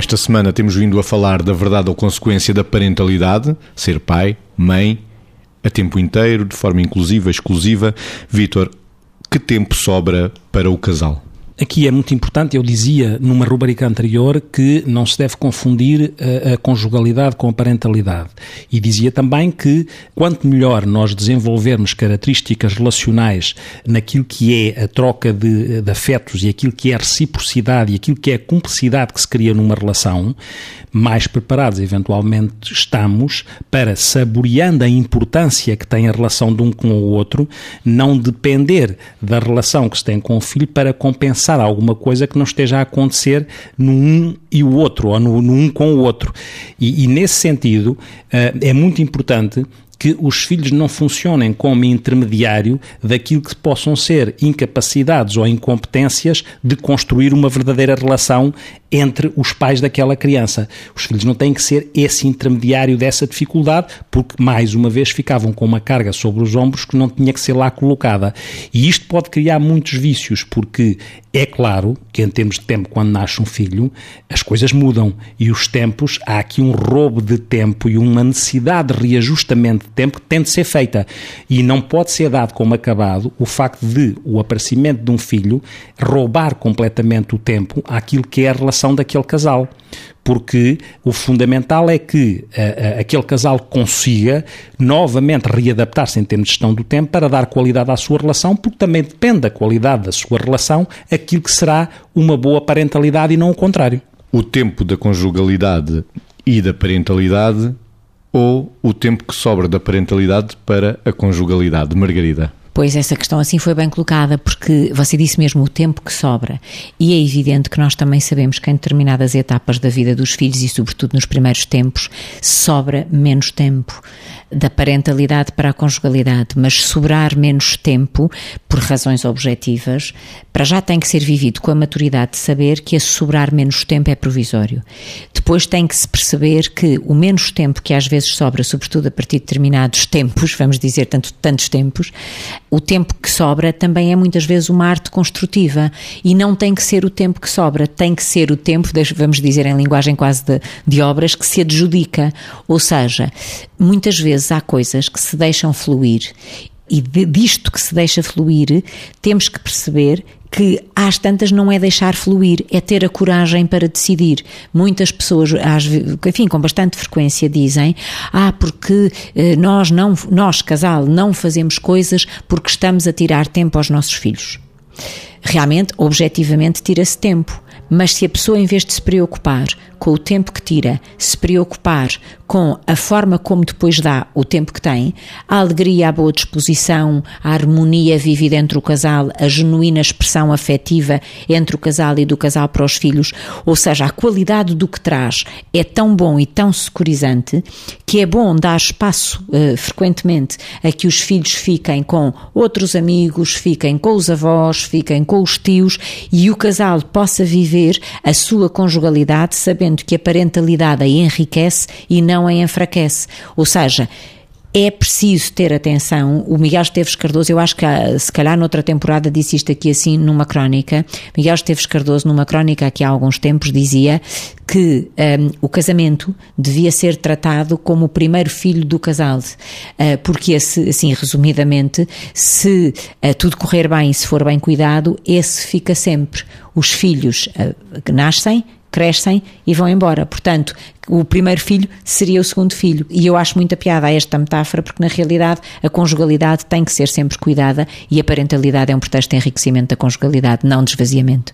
Esta semana temos vindo a falar da verdade ou consequência da parentalidade, ser pai, mãe, a tempo inteiro, de forma inclusiva, exclusiva. Vítor, que tempo sobra para o casal? Aqui é muito importante, eu dizia numa rubrica anterior que não se deve confundir a, a, conjugalidade com a parentalidade. E dizia também que quanto melhor nós desenvolvermos características relacionais naquilo que é a troca de, de afetos e aquilo que é a reciprocidade e aquilo que é a cumplicidade que se cria numa relação, mais preparados eventualmente estamos para, saboreando a importância que tem a relação de um com o outro, não depender da relação que se tem com o filho para compensar passar alguma coisa que não esteja a acontecer no um e o outro, ou no, no um com o outro. E, e nesse sentido, uh, é muito importante que os filhos não funcionem como intermediário daquilo que possam ser incapacidades ou incompetências de construir uma verdadeira relação entre os pais daquela criança. Os filhos não têm que ser esse intermediário dessa dificuldade, porque mais uma vez ficavam com uma carga sobre os ombros que não tinha que ser lá colocada. E isto pode criar muitos vícios, porque é claro que em termos de tempo, quando nasce um filho, as coisas mudam e os tempos, há aqui um roubo de tempo e uma necessidade de reajustamento de tempo que tem de ser feita. E não pode ser dado como acabado o facto de o aparecimento de um filho roubar completamente o tempo àquilo que é a relação daquele casal. Porque o fundamental é que uh, uh, aquele casal consiga novamente readaptar-se em termos de gestão do tempo para dar qualidade à sua relação, porque também depende da qualidade da sua relação aquilo que será uma boa parentalidade e não o contrário. O tempo da conjugalidade e da parentalidade ou o tempo que sobra da parentalidade para a conjugalidade, Margarida? Pois essa questão assim foi bem colocada, porque você disse mesmo o tempo que sobra. E é evidente que nós também sabemos que em determinadas etapas da vida dos filhos, e sobretudo nos primeiros tempos, sobra menos tempo da parentalidade para a conjugalidade, mas sobrar menos tempo, por razões objetivas, para já tem que ser vivido com a maturidade de saber que esse sobrar menos tempo é provisório. Depois tem que se perceber que o menos tempo que às vezes sobra, sobretudo a partir de determinados tempos, vamos dizer tanto, tantos tempos, o tempo que sobra também é muitas vezes uma arte construtiva e não tem que ser o tempo que sobra, tem que ser o tempo, vamos dizer em linguagem quase de, de obras, que se adjudica. Ou seja, muitas vezes há coisas que se deixam fluir e disto que se deixa fluir, temos que perceber que às tantas não é deixar fluir, é ter a coragem para decidir. Muitas pessoas, enfim, com bastante frequência dizem, ah, porque eh, nós não, nós casal, não fazemos coisas porque estamos a tirar tempo aos nossos filhos. Realmente, objetivamente, tira-se tempo. Mas se a pessoa, em vez de se preocupar com o tempo que tira, se preocupar com a forma como depois dá o tempo que tem, a alegria, a boa disposição, a harmonia vivida entre o casal, a genuína expressão afetiva entre o casal e do casal para os filhos, ou seja, a qualidade do que traz é tão bom e tão securizante que é bom dar espaço uh, frequentemente a que os filhos fiquem com outros amigos, fiquem com os avós, fiquem com os tios e o casal possa viver a sua conjugalidade sabendo que a parentalidade a enriquece e não a enfraquece. Ou seja, é preciso ter atenção. O Miguel Esteves Cardoso, eu acho que ah, se calhar noutra temporada disse isto aqui assim numa crónica. Miguel Esteves Cardoso, numa crónica aqui há alguns tempos, dizia que um, o casamento devia ser tratado como o primeiro filho do casal, uh, porque esse, assim, resumidamente, se uh, tudo correr bem, se for bem cuidado, esse fica sempre. Os filhos uh, nascem, crescem e vão embora. Portanto, o primeiro filho seria o segundo filho. E eu acho muita piada a esta metáfora, porque na realidade a conjugalidade tem que ser sempre cuidada e a parentalidade é um pretexto de enriquecimento da conjugalidade, não de esvaziamento.